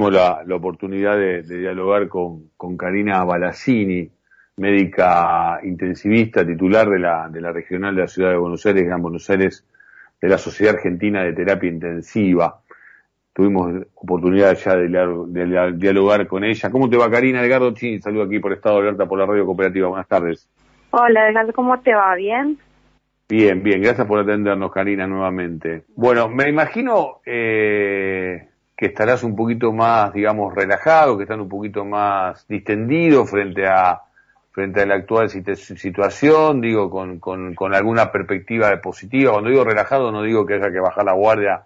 Tenemos la, oportunidad de, dialogar con, con Karina Balassini, médica intensivista, titular de la, de la regional de la ciudad de Buenos Aires, Gran Buenos Aires, de la Sociedad Argentina de Terapia Intensiva. Tuvimos oportunidad ya de, dialogar con ella. ¿Cómo te va, Karina? Edgardo Chin, saludo aquí por Estado Alerta por la Radio Cooperativa. Buenas tardes. Hola, Edgardo, ¿cómo te va? ¿Bien? Bien, bien. Gracias por atendernos, Karina, nuevamente. Bueno, me imagino eh, que estarás un poquito más, digamos, relajado, que están un poquito más distendido frente a frente a la actual situación, digo, con, con, con alguna perspectiva positiva. Cuando digo relajado no digo que haya que bajar la guardia,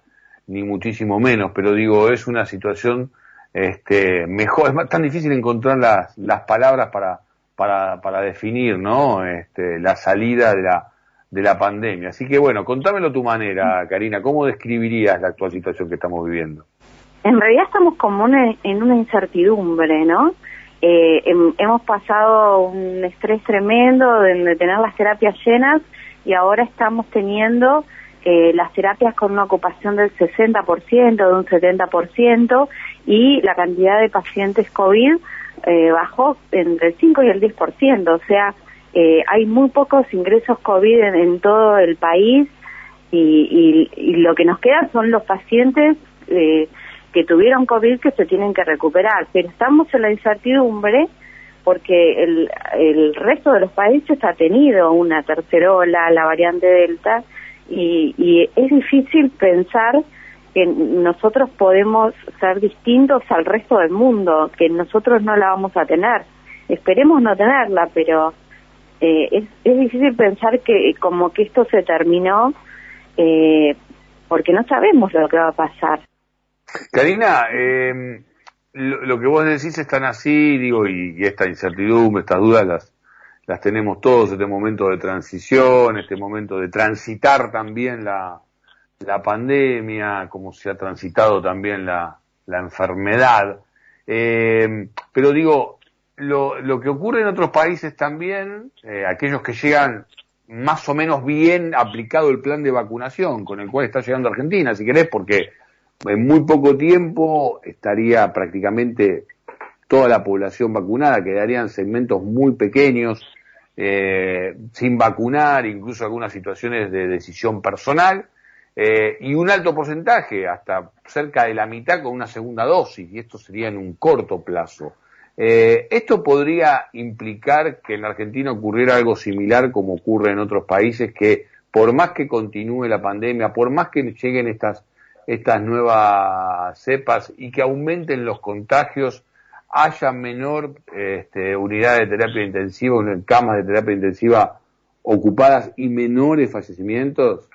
ni muchísimo menos, pero digo, es una situación este, mejor, es tan difícil encontrar las, las palabras para, para, para definir, ¿no? Este, la salida de la, de la pandemia. Así que bueno, contámelo a tu manera, Karina, ¿cómo describirías la actual situación que estamos viviendo? En realidad estamos como en una incertidumbre, ¿no? Eh, hemos pasado un estrés tremendo de, tener las terapias llenas y ahora estamos teniendo eh, las terapias con una ocupación del 60%, de un 70% y la cantidad de pacientes COVID eh, bajó entre el 5 y el 10%, o sea, eh, hay muy pocos ingresos COVID en, todo el país y, y, y, lo que nos queda son los pacientes eh, que tuvieron COVID que se tienen que recuperar, pero estamos en la incertidumbre porque el, el resto de los países ha tenido una tercera ola, la variante Delta, y, es difícil pensar que nosotros podemos ser distintos al resto del mundo, que nosotros no la vamos a tener. Esperemos no tenerla, pero eh, es, es difícil pensar que como que esto se terminó eh, porque no sabemos lo que va a pasar. Karina, eh, lo, que vos decís es tan así, digo, y, esta incertidumbre, estas dudas las, las tenemos todos, este momento de transición, este momento de transitar también la, la pandemia, como se ha transitado también la, la enfermedad. Eh, pero digo, lo, lo, que ocurre en otros países también, eh, aquellos que llegan más o menos bien aplicado el plan de vacunación con el cual está llegando Argentina, si querés, porque en muy poco tiempo estaría prácticamente toda la población vacunada, quedarían segmentos muy pequeños eh, sin vacunar, incluso algunas situaciones de decisión personal, eh, y un alto porcentaje, hasta cerca de la mitad con una segunda dosis, y esto sería en un corto plazo. Eh, esto podría implicar que en la Argentina ocurriera algo similar como ocurre en otros países, que por más que continúe la pandemia, por más que lleguen estas estas nuevas cepas y que aumenten los contagios, haya menor este, unidad de terapia intensiva, camas de terapia intensiva ocupadas y menores fallecimientos?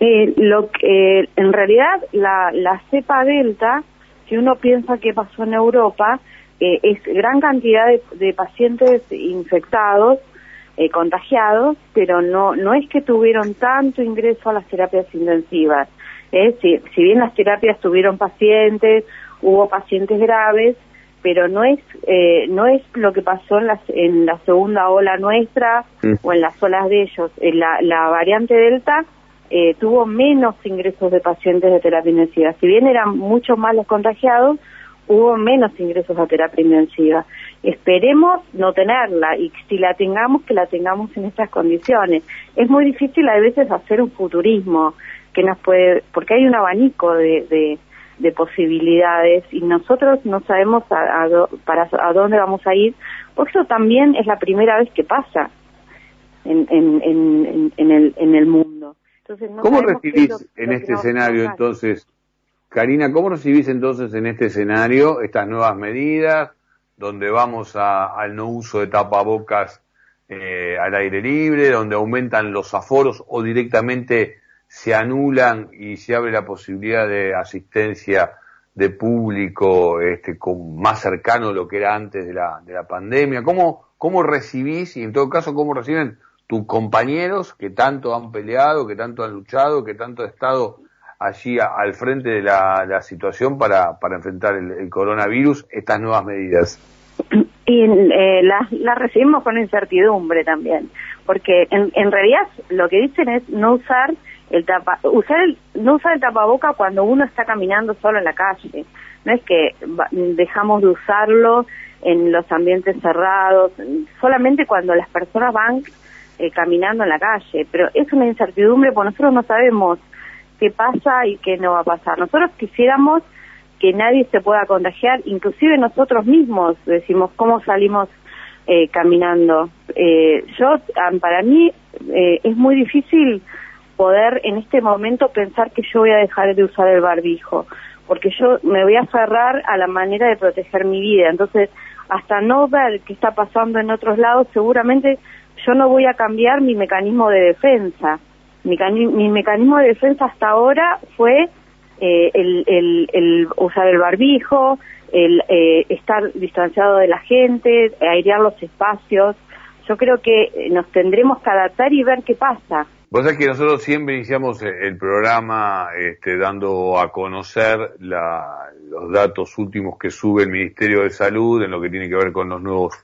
Lo que en realidad la, la cepa delta, si uno piensa que pasó en Europa, eh, es gran cantidad de, pacientes infectados, eh, contagiados, pero no no es que tuvieron tanto ingreso a las terapias intensivas. ¿Eh? Si, si bien las terapias tuvieron pacientes, hubo pacientes graves, pero no es eh, no es lo que pasó en la, en la segunda ola nuestra mm. o en las olas de ellos. Eh, la, la variante Delta eh, tuvo menos ingresos de pacientes de terapia intensiva. Si bien eran mucho más los contagiados, hubo menos ingresos a terapia intensiva. Esperemos no tenerla y si la tengamos, que la tengamos en estas condiciones. Es muy difícil a veces hacer un futurismo que nos puede, porque hay un abanico de, de, posibilidades y nosotros no sabemos a, para a dónde vamos a ir, porque eso también es la primera vez que pasa en, en, en, en el, en el mundo. Entonces, ¿Cómo recibís en este escenario entonces, Karina, cómo recibís entonces en este escenario estas nuevas medidas donde vamos a, al no uso de tapabocas eh, al aire libre, donde aumentan los aforos o directamente se anulan y se abre la posibilidad de asistencia de público este, con más cercano a lo que era antes de la, de la pandemia? ¿Cómo, ¿Cómo recibís y en todo caso cómo reciben tus compañeros que tanto han peleado, que tanto han luchado, que tanto han estado allí al frente de la, situación para, para enfrentar el, coronavirus, estas nuevas medidas? Y eh, las la recibimos con incertidumbre también, porque en, en realidad lo que dicen es no usar el tapa, usar el, no usar el tapaboca cuando uno está caminando solo en la calle. no es que dejamos de usarlo en los ambientes cerrados, solamente cuando las personas van eh, caminando en la calle, pero es una incertidumbre porque nosotros no sabemos qué pasa y qué no va a pasar. Nosotros quisiéramos que nadie se pueda contagiar, inclusive nosotros mismos decimos cómo salimos eh, caminando. Eh, yo, para mí, eh, es muy difícil poder en este momento pensar que yo voy a dejar de usar el barbijo, porque yo me voy a aferrar a la manera de proteger mi vida. Entonces, hasta no ver qué está pasando en otros lados, seguramente yo no voy a cambiar mi mecanismo de defensa. Mi, mi mecanismo de defensa hasta ahora fue eh, el, el, el, usar el barbijo, el eh, estar distanciado de la gente, airear los espacios. Yo creo que nos tendremos que adaptar y ver qué pasa. Vos sabés que nosotros siempre iniciamos el programa este, dando a conocer la, los datos últimos que sube el Ministerio de Salud en lo que tiene que ver con los nuevos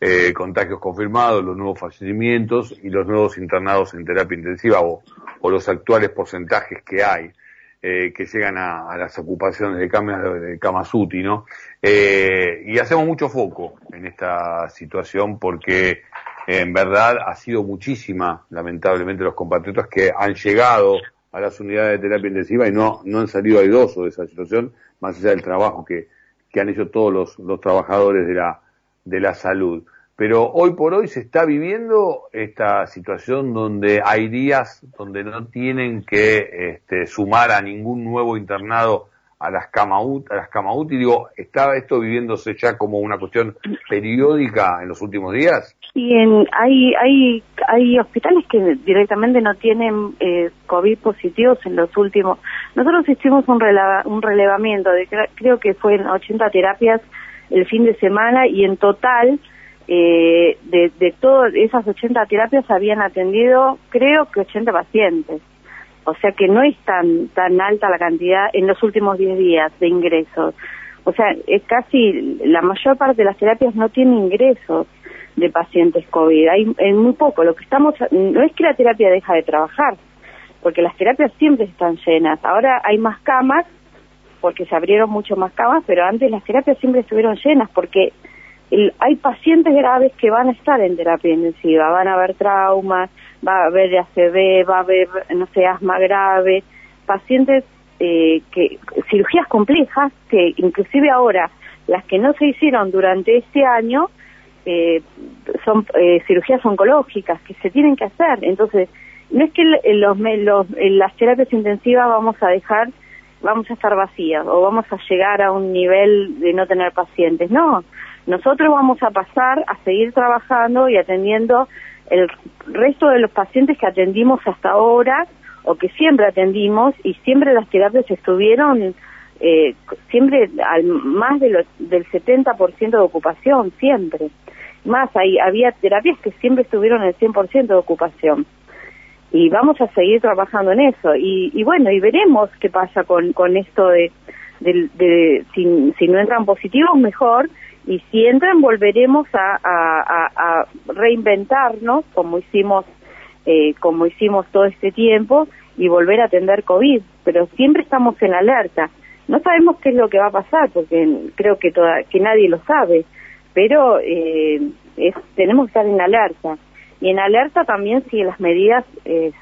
eh, contagios confirmados, los nuevos fallecimientos y los nuevos internados en terapia intensiva o, o los actuales porcentajes que hay. Eh, que llegan a, las ocupaciones de camas, de camas UTI, ¿no? Eh, y hacemos mucho foco en esta situación porque en verdad ha sido muchísima, lamentablemente, los compatriotas que han llegado a las unidades de terapia intensiva y no, no han salido airosos de esa situación, más allá del trabajo que, que han hecho todos los, los trabajadores de la, de la salud. Pero hoy por hoy se está viviendo esta situación donde hay días donde no tienen que este, sumar a ningún nuevo internado a las CAMAUT, a las CAMAUT y digo, ¿está esto viviéndose ya como una cuestión periódica en los últimos días? Sí, en, hay, hay, hay hospitales que directamente no tienen eh, COVID positivos en los últimos. Nosotros hicimos un, un relevamiento de creo que fue en 80 terapias el fin de semana y en total eh, de todas esas 80 terapias habían atendido, creo que 80 pacientes. O sea que no es tan, tan alta la cantidad en los últimos 10 días de ingresos. O sea, es casi la mayor parte de las terapias no tiene ingresos de pacientes COVID. Hay, muy poco. Lo que estamos, no es que la terapia deja de trabajar, porque las terapias siempre están llenas. Ahora hay más camas, porque se abrieron mucho más camas, pero antes las terapias siempre estuvieron llenas, porque hay pacientes graves que van a estar en terapia intensiva, van a haber traumas, va a haber ACV, va a haber, no sé, asma grave, pacientes eh, que, cirugías complejas, que inclusive ahora, las que no se hicieron durante este año, eh, son eh, cirugías oncológicas que se tienen que hacer. Entonces, no es que los, los, las terapias intensivas vamos a dejar, vamos a estar vacías o vamos a llegar a un nivel de no tener pacientes. No, nosotros vamos a pasar a seguir trabajando y atendiendo el resto de los pacientes que atendimos hasta ahora o que siempre atendimos y siempre las terapias estuvieron eh, siempre al más de del 70% de ocupación, siempre. Más, ahí había terapias que siempre estuvieron en el 100% de ocupación. Y vamos a seguir trabajando en eso. Y, y bueno, y veremos qué pasa con, con esto de, de, de si, si no entran positivos, mejor, y si entran volveremos a, reinventarnos como hicimos eh, como hicimos todo este tiempo y volver a atender COVID, pero siempre estamos en alerta. No sabemos qué es lo que va a pasar porque creo que toda, que nadie lo sabe, pero eh, tenemos que estar en alerta y en alerta también si las medidas eh,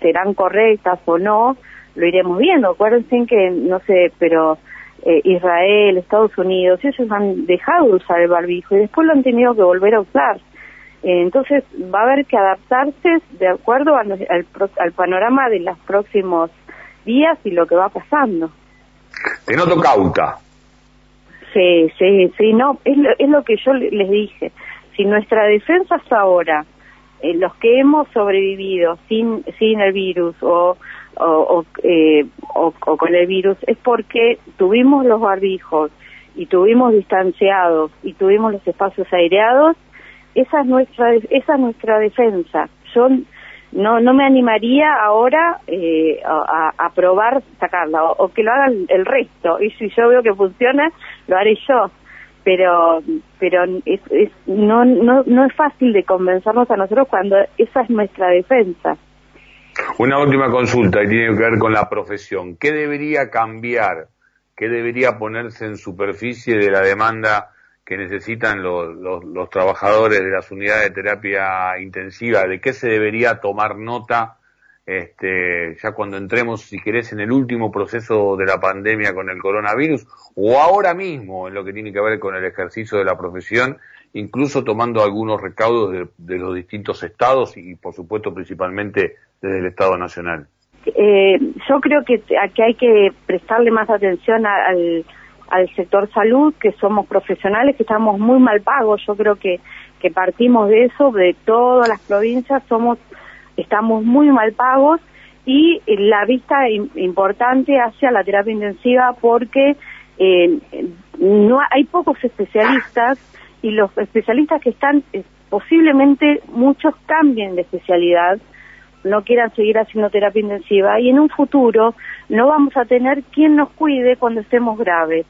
serán correctas o no, lo iremos viendo. Acuérdense que no sé, pero eh, Israel, Estados Unidos, ellos han dejado de usar el barbijo y después lo han tenido que volver a usar. Eh, entonces va a haber que adaptarse de acuerdo al, al, panorama de los próximos días y lo que va pasando. Te noto cauta. Sí, sí, sí, no, es lo, es lo que yo les dije. Si nuestra defensa hasta ahora, eh, los que hemos sobrevivido sin, sin el virus o o, eh, o, o, con el virus es porque tuvimos los barbijos y tuvimos distanciados y tuvimos los espacios aireados, esa es nuestra esa es nuestra defensa. Yo no no me animaría ahora eh, a, a, probar sacarla o, que lo hagan el resto y si yo veo que funciona lo haré yo pero pero es, es, no, no no es fácil de convencernos a nosotros cuando esa es nuestra defensa una última consulta y tiene que ver con la profesión. ¿Qué debería cambiar? qué debería ponerse en superficie de la demanda que necesitan los, los, trabajadores de las unidades de terapia intensiva, de qué se debería tomar nota este, ya cuando entremos, si querés, en el último proceso de la pandemia con el coronavirus, o ahora mismo en lo que tiene que ver con el ejercicio de la profesión, incluso tomando algunos recaudos de, los distintos estados y, por supuesto, principalmente desde el Estado Nacional. Eh, yo creo que aquí hay que prestarle más atención al al sector salud, que somos profesionales, que estamos muy mal pagos. Yo creo que, que partimos de eso, de todas las provincias, somos, estamos muy mal pagos y la vista importante hacia la terapia intensiva porque eh, no hay pocos especialistas y los especialistas que están eh, posiblemente muchos cambien de especialidad no quieran seguir haciendo terapia intensiva y en un futuro no vamos a tener quien nos cuide cuando estemos graves.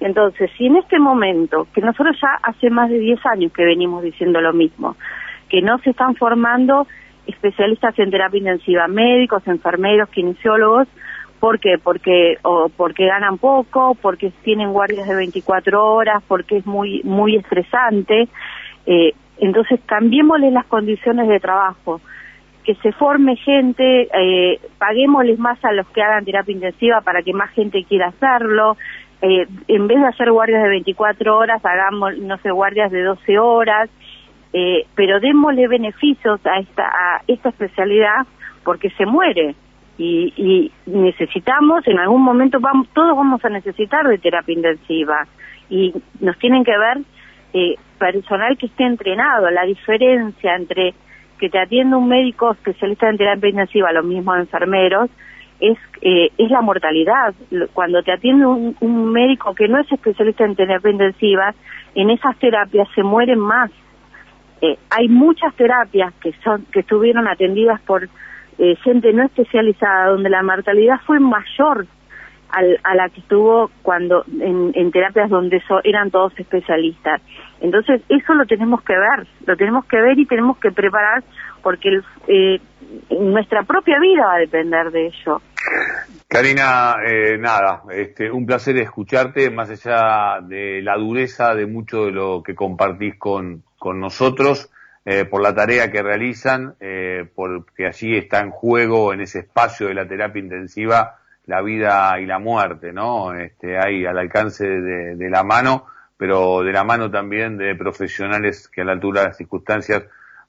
Entonces, si en este momento, que nosotros ya hace más de 10 años que venimos diciendo lo mismo, que no se están formando especialistas en terapia intensiva, médicos, enfermeros, kinesiólogos, ¿por qué? Porque, o porque ganan poco, porque tienen guardias de 24 horas, porque es muy, muy estresante. Eh, entonces, cambiémosle las condiciones de trabajo que se forme gente, eh, paguémosles más a los que hagan terapia intensiva para que más gente quiera hacerlo, eh, en vez de hacer guardias de 24 horas, hagamos, no sé, guardias de 12 horas, eh, pero démosle beneficios a esta, a esta especialidad porque se muere. Y, y necesitamos, en algún momento vamos, todos vamos a necesitar de terapia intensiva. Y nos tienen que ver eh, personal que esté entrenado, la diferencia entre que te atienda un médico especialista en terapia intensiva, los mismos enfermeros, es, eh, es la mortalidad. Cuando te atiende un, médico que no es especialista en terapia intensiva, en esas terapias se mueren más. Eh, hay muchas terapias que son que estuvieron atendidas por eh, gente no especializada, donde la mortalidad fue mayor al, a la que estuvo cuando en, en terapias donde eran todos especialistas. Entonces eso lo tenemos que ver, lo tenemos que ver y tenemos que preparar porque eh, nuestra propia vida va a depender de ello. Karina, eh, nada, este, un placer escucharte, más allá de la dureza de mucho de lo que compartís con, con nosotros, eh, por la tarea que realizan, eh, porque allí está en juego, en ese espacio de la terapia intensiva, la vida y la muerte, ¿no? Este, ahí al alcance de, de la mano, pero de la mano también de profesionales que a la altura de las circunstancias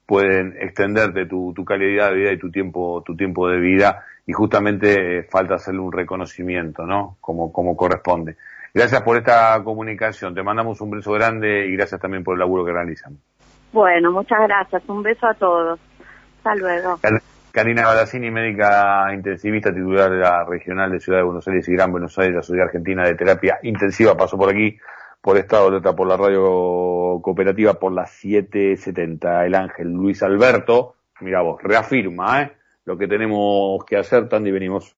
pueden extenderte tu, tu calidad de vida y tu tiempo, tu tiempo de vida y justamente eh, falta hacerle un reconocimiento, ¿no? Como, como corresponde. Gracias por esta comunicación. Te mandamos un beso grande y gracias también por el laburo que realizan. Bueno, muchas gracias. Un beso a todos. Hasta luego. Karina Balassini, médica intensivista titular de la regional de Ciudad de Buenos Aires y Gran Buenos Aires, la Sociedad Argentina de Terapia Intensiva, pasó por aquí por Estado de por la radio cooperativa por las 770. El ángel Luis Alberto, mira vos, reafirma, ¿eh? Lo que tenemos que hacer, Tandy, venimos.